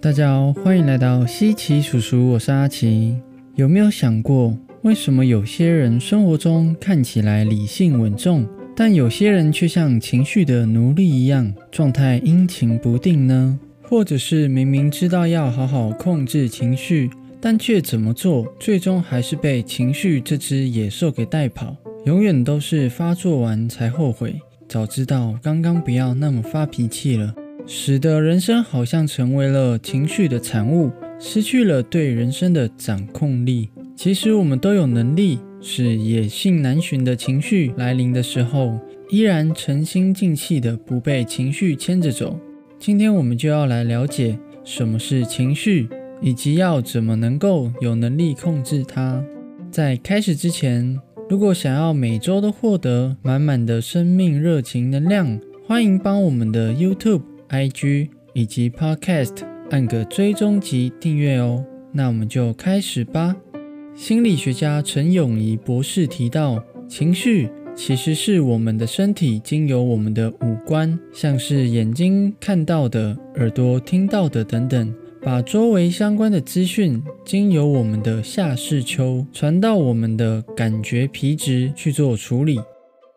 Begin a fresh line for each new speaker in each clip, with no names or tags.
大家好，欢迎来到西奇叔叔，我是阿奇。有没有想过，为什么有些人生活中看起来理性稳重，但有些人却像情绪的奴隶一样，状态阴晴不定呢？或者是明明知道要好好控制情绪，但却怎么做，最终还是被情绪这只野兽给带跑，永远都是发作完才后悔，早知道刚刚不要那么发脾气了。使得人生好像成为了情绪的产物，失去了对人生的掌控力。其实我们都有能力，是野性难寻的情绪来临的时候，依然沉心静气的不被情绪牵着走。今天我们就要来了解什么是情绪，以及要怎么能够有能力控制它。在开始之前，如果想要每周都获得满满的生命热情能量，欢迎帮我们的 YouTube。IG 以及 Podcast 按个追踪及订阅哦。那我们就开始吧。心理学家陈永仪博士提到，情绪其实是我们的身体经由我们的五官，像是眼睛看到的、耳朵听到的等等，把周围相关的资讯经由我们的下视丘传到我们的感觉皮质去做处理。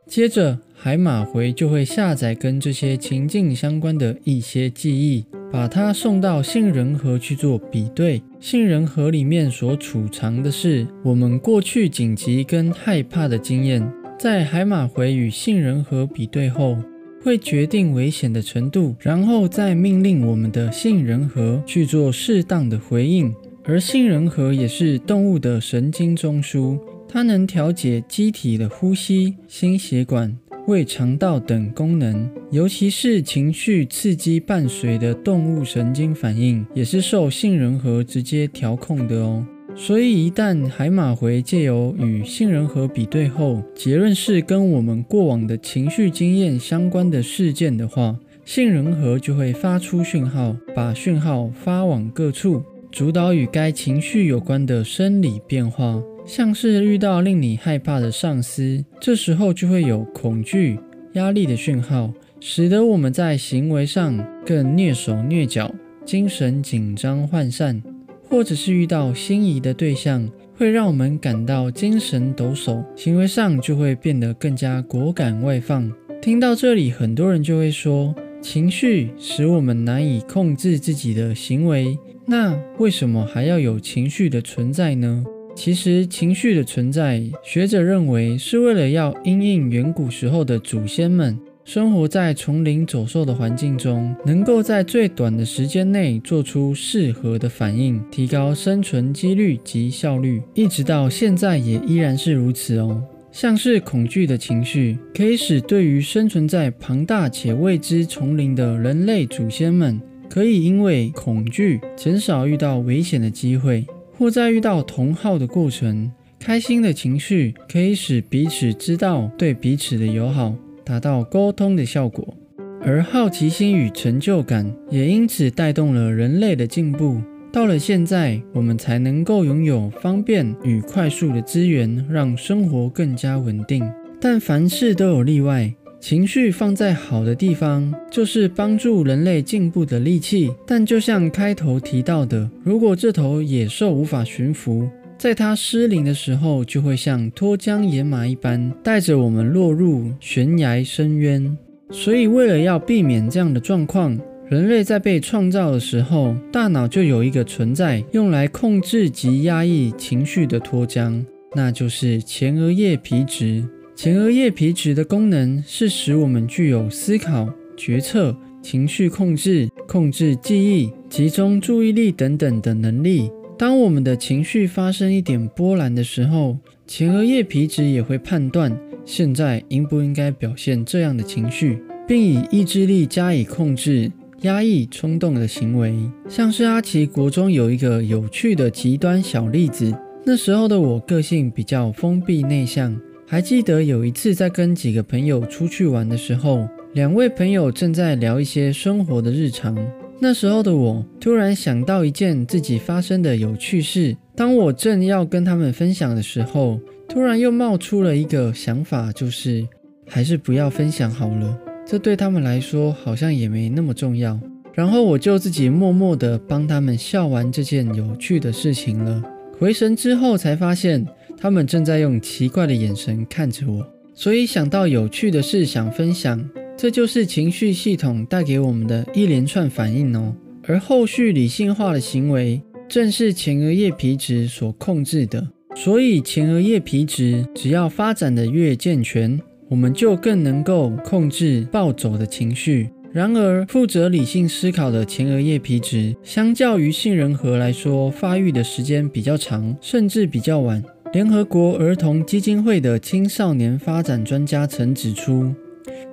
接着，海马回就会下载跟这些情境相关的一些记忆，把它送到杏仁核去做比对。杏仁核里面所储藏的是我们过去紧急跟害怕的经验，在海马回与杏仁核比对后，会决定危险的程度，然后再命令我们的杏仁核去做适当的回应。而杏仁核也是动物的神经中枢。它能调节机体的呼吸、心血管、胃肠道等功能，尤其是情绪刺激伴随的动物神经反应，也是受杏仁核直接调控的哦。所以，一旦海马回借由与杏仁核比对后，结论是跟我们过往的情绪经验相关的事件的话，杏仁核就会发出讯号，把讯号发往各处，主导与该情绪有关的生理变化。像是遇到令你害怕的上司，这时候就会有恐惧、压力的讯号，使得我们在行为上更蹑手蹑脚、精神紧张涣散；或者是遇到心仪的对象，会让我们感到精神抖擞，行为上就会变得更加果敢外放。听到这里，很多人就会说，情绪使我们难以控制自己的行为，那为什么还要有情绪的存在呢？其实，情绪的存在，学者认为是为了要因应远古时候的祖先们生活在丛林走兽的环境中，能够在最短的时间内做出适合的反应，提高生存几率及效率。一直到现在也依然是如此哦。像是恐惧的情绪，可以使对于生存在庞大且未知丛林的人类祖先们，可以因为恐惧减少遇到危险的机会。或在遇到同好的过程，开心的情绪可以使彼此知道对彼此的友好，达到沟通的效果。而好奇心与成就感也因此带动了人类的进步。到了现在，我们才能够拥有方便与快速的资源，让生活更加稳定。但凡事都有例外。情绪放在好的地方，就是帮助人类进步的利器。但就像开头提到的，如果这头野兽无法驯服，在它失灵的时候，就会像脱缰野马一般，带着我们落入悬崖深渊。所以，为了要避免这样的状况，人类在被创造的时候，大脑就有一个存在，用来控制及压抑情绪的脱缰，那就是前额叶皮质。前额叶皮质的功能是使我们具有思考、决策、情绪控制、控制记忆、集中注意力等等的能力。当我们的情绪发生一点波澜的时候，前额叶皮质也会判断现在应不应该表现这样的情绪，并以意志力加以控制、压抑冲动的行为。像是阿奇国中有一个有趣的极端小例子，那时候的我个性比较封闭内向。还记得有一次在跟几个朋友出去玩的时候，两位朋友正在聊一些生活的日常。那时候的我突然想到一件自己发生的有趣事。当我正要跟他们分享的时候，突然又冒出了一个想法，就是还是不要分享好了。这对他们来说好像也没那么重要。然后我就自己默默地帮他们笑完这件有趣的事情了。回神之后才发现，他们正在用奇怪的眼神看着我。所以想到有趣的事想分享，这就是情绪系统带给我们的一连串反应哦。而后续理性化的行为，正是前额叶皮质所控制的。所以前额叶皮质只要发展的越健全，我们就更能够控制暴走的情绪。然而，负责理性思考的前额叶皮质，相较于杏仁核来说，发育的时间比较长，甚至比较晚。联合国儿童基金会的青少年发展专家曾指出，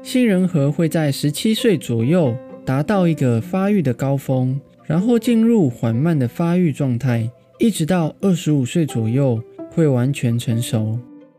杏仁核会在十七岁左右达到一个发育的高峰，然后进入缓慢的发育状态，一直到二十五岁左右会完全成熟。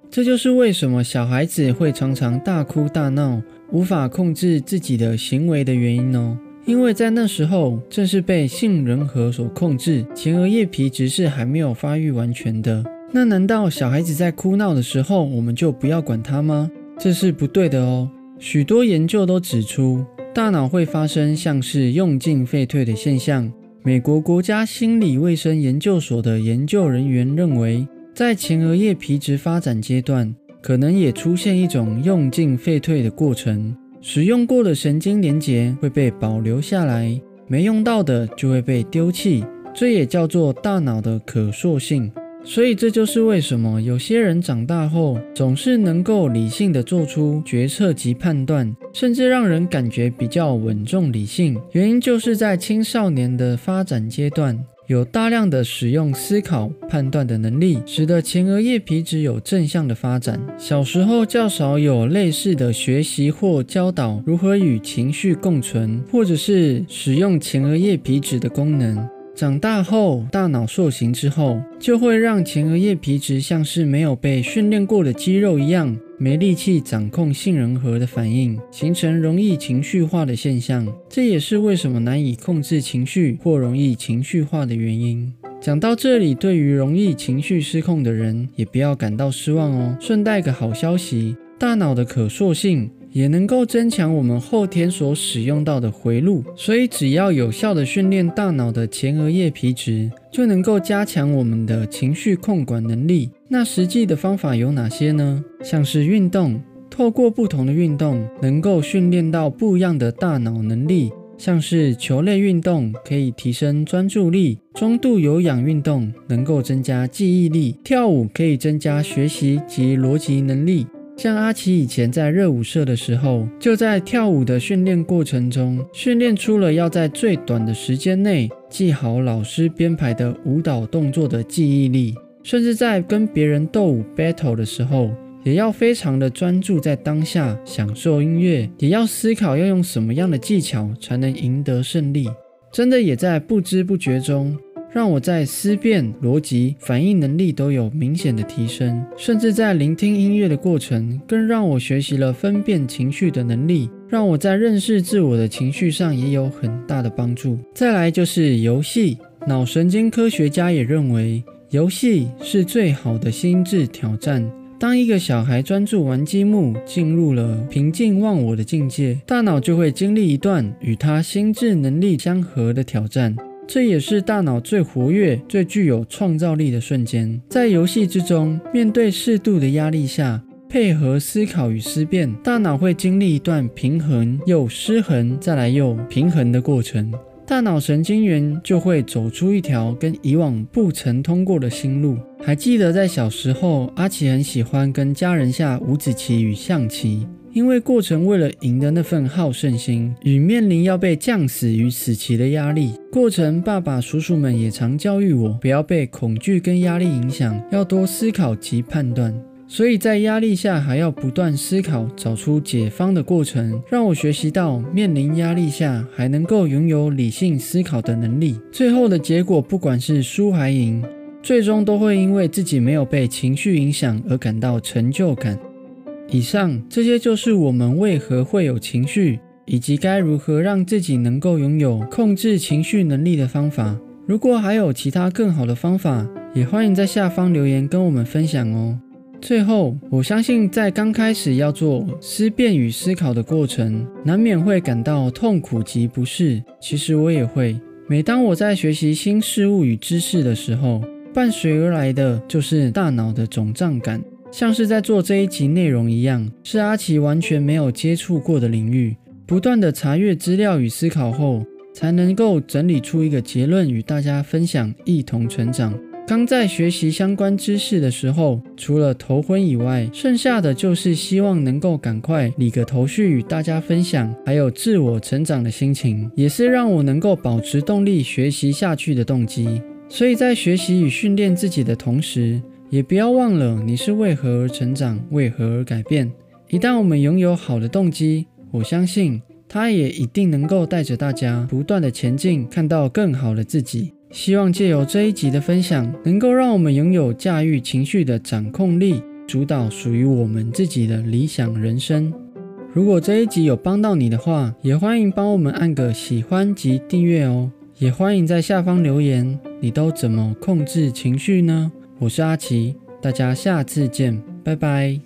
这就是为什么小孩子会常常大哭大闹。无法控制自己的行为的原因哦，因为在那时候正是被杏仁核所控制，前额叶皮质是还没有发育完全的。那难道小孩子在哭闹的时候，我们就不要管他吗？这是不对的哦。许多研究都指出，大脑会发生像是用进废退的现象。美国国家心理卫生研究所的研究人员认为，在前额叶皮质发展阶段。可能也出现一种用进废退的过程，使用过的神经连结会被保留下来，没用到的就会被丢弃，这也叫做大脑的可塑性。所以这就是为什么有些人长大后总是能够理性的做出决策及判断，甚至让人感觉比较稳重理性，原因就是在青少年的发展阶段。有大量的使用思考判断的能力，使得前额叶皮质有正向的发展。小时候较少有类似的学习或教导如何与情绪共存，或者是使用前额叶皮质的功能。长大后，大脑塑形之后，就会让前额叶皮质像是没有被训练过的肌肉一样，没力气掌控杏仁核的反应，形成容易情绪化的现象。这也是为什么难以控制情绪或容易情绪化的原因。讲到这里，对于容易情绪失控的人，也不要感到失望哦。顺带个好消息，大脑的可塑性。也能够增强我们后天所使用到的回路，所以只要有效的训练大脑的前额叶皮质，就能够加强我们的情绪控管能力。那实际的方法有哪些呢？像是运动，透过不同的运动，能够训练到不一样的大脑能力。像是球类运动可以提升专注力，中度有氧运动能够增加记忆力，跳舞可以增加学习及逻辑能力。像阿奇以前在热舞社的时候，就在跳舞的训练过程中，训练出了要在最短的时间内记好老师编排的舞蹈动作的记忆力，甚至在跟别人斗舞 battle 的时候，也要非常的专注在当下，享受音乐，也要思考要用什么样的技巧才能赢得胜利。真的也在不知不觉中。让我在思辨、逻辑、反应能力都有明显的提升，甚至在聆听音乐的过程，更让我学习了分辨情绪的能力，让我在认识自我的情绪上也有很大的帮助。再来就是游戏，脑神经科学家也认为，游戏是最好的心智挑战。当一个小孩专注玩积木，进入了平静忘我的境界，大脑就会经历一段与他心智能力相合的挑战。这也是大脑最活跃、最具有创造力的瞬间。在游戏之中，面对适度的压力下，配合思考与思辨，大脑会经历一段平衡又失衡，再来又平衡的过程。大脑神经元就会走出一条跟以往不曾通过的新路。还记得在小时候，阿奇很喜欢跟家人下五子棋与象棋。因为过程为了赢的那份好胜心，与面临要被降死于死棋的压力，过程爸爸叔叔们也常教育我，不要被恐惧跟压力影响，要多思考及判断。所以在压力下还要不断思考，找出解方的过程，让我学习到面临压力下还能够拥有理性思考的能力。最后的结果，不管是输还赢，最终都会因为自己没有被情绪影响而感到成就感。以上这些就是我们为何会有情绪，以及该如何让自己能够拥有控制情绪能力的方法。如果还有其他更好的方法，也欢迎在下方留言跟我们分享哦。最后，我相信在刚开始要做思辨与思考的过程，难免会感到痛苦及不适。其实我也会。每当我在学习新事物与知识的时候，伴随而来的就是大脑的肿胀感，像是在做这一集内容一样，是阿奇完全没有接触过的领域。不断的查阅资料与思考后，才能够整理出一个结论与大家分享，一同成长。刚在学习相关知识的时候，除了头昏以外，剩下的就是希望能够赶快理个头绪与大家分享，还有自我成长的心情，也是让我能够保持动力学习下去的动机。所以在学习与训练自己的同时，也不要忘了你是为何而成长，为何而改变。一旦我们拥有好的动机，我相信它也一定能够带着大家不断的前进，看到更好的自己。希望借由这一集的分享，能够让我们拥有驾驭情绪的掌控力，主导属于我们自己的理想人生。如果这一集有帮到你的话，也欢迎帮我们按个喜欢及订阅哦。也欢迎在下方留言，你都怎么控制情绪呢？我是阿奇，大家下次见，拜拜。